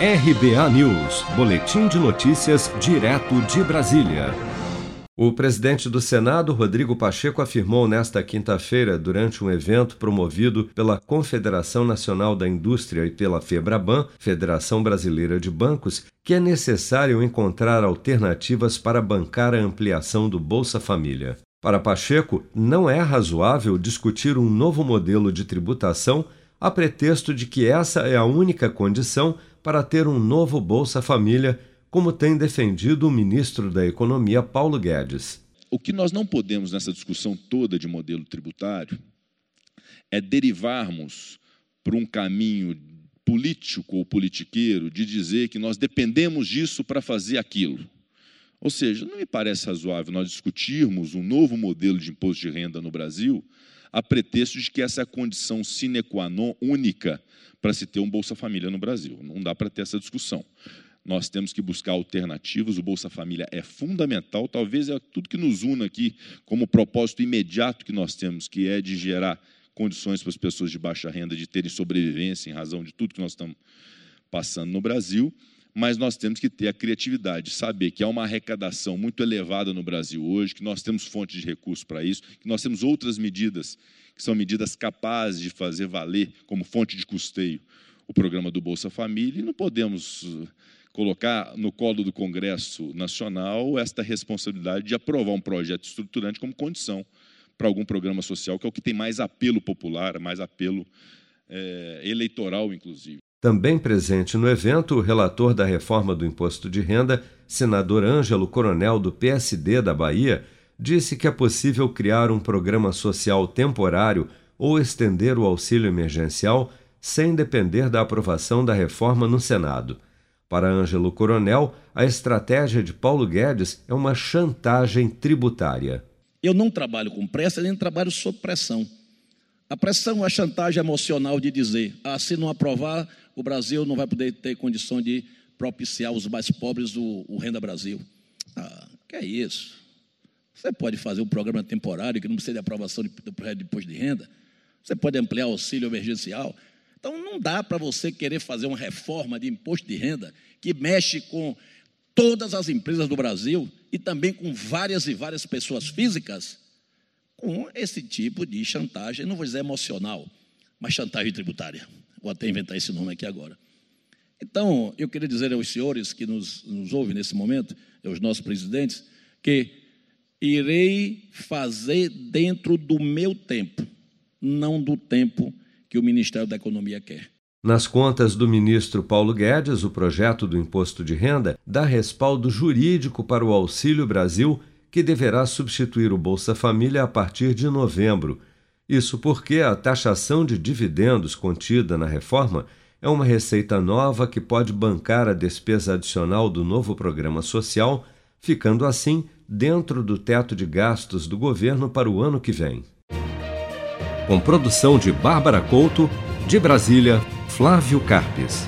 RBA News, Boletim de Notícias, direto de Brasília. O presidente do Senado, Rodrigo Pacheco, afirmou nesta quinta-feira, durante um evento promovido pela Confederação Nacional da Indústria e pela Febraban, Federação Brasileira de Bancos, que é necessário encontrar alternativas para bancar a ampliação do Bolsa Família. Para Pacheco, não é razoável discutir um novo modelo de tributação a pretexto de que essa é a única condição para ter um novo Bolsa Família, como tem defendido o ministro da Economia, Paulo Guedes. O que nós não podemos nessa discussão toda de modelo tributário é derivarmos para um caminho político ou politiqueiro de dizer que nós dependemos disso para fazer aquilo. Ou seja, não me parece razoável nós discutirmos um novo modelo de imposto de renda no Brasil a pretexto de que essa é a condição sine qua non única para se ter um Bolsa Família no Brasil. Não dá para ter essa discussão. Nós temos que buscar alternativas, o Bolsa Família é fundamental, talvez é tudo que nos une aqui como propósito imediato que nós temos, que é de gerar condições para as pessoas de baixa renda de terem sobrevivência em razão de tudo que nós estamos passando no Brasil mas nós temos que ter a criatividade, saber que há uma arrecadação muito elevada no Brasil hoje, que nós temos fontes de recursos para isso, que nós temos outras medidas, que são medidas capazes de fazer valer como fonte de custeio o programa do Bolsa Família, e não podemos uh, colocar no colo do Congresso Nacional esta responsabilidade de aprovar um projeto estruturante como condição para algum programa social, que é o que tem mais apelo popular, mais apelo é, eleitoral, inclusive. Também presente no evento, o relator da reforma do imposto de renda, senador Ângelo Coronel, do PSD da Bahia, disse que é possível criar um programa social temporário ou estender o auxílio emergencial sem depender da aprovação da reforma no Senado. Para Ângelo Coronel, a estratégia de Paulo Guedes é uma chantagem tributária. Eu não trabalho com pressa, nem trabalho sob pressão. A pressão, a chantagem emocional de dizer, ah, se não aprovar, o Brasil não vai poder ter condição de propiciar os mais pobres o, o Renda Brasil. Ah, que é isso? Você pode fazer um programa temporário que não precisa de aprovação do projeto de imposto de renda. Você pode ampliar o auxílio emergencial. Então, não dá para você querer fazer uma reforma de imposto de renda que mexe com todas as empresas do Brasil e também com várias e várias pessoas físicas com esse tipo de chantagem, não vou dizer emocional, mas chantagem tributária. Vou até inventar esse nome aqui agora. Então, eu queria dizer aos senhores que nos, nos ouvem nesse momento, aos nossos presidentes, que irei fazer dentro do meu tempo, não do tempo que o Ministério da Economia quer. Nas contas do ministro Paulo Guedes, o projeto do imposto de renda dá respaldo jurídico para o Auxílio Brasil, que deverá substituir o Bolsa Família a partir de novembro isso porque a taxação de dividendos contida na reforma é uma receita nova que pode bancar a despesa adicional do novo programa social, ficando assim dentro do teto de gastos do governo para o ano que vem. Com produção de Bárbara Couto, de Brasília, Flávio Carpes.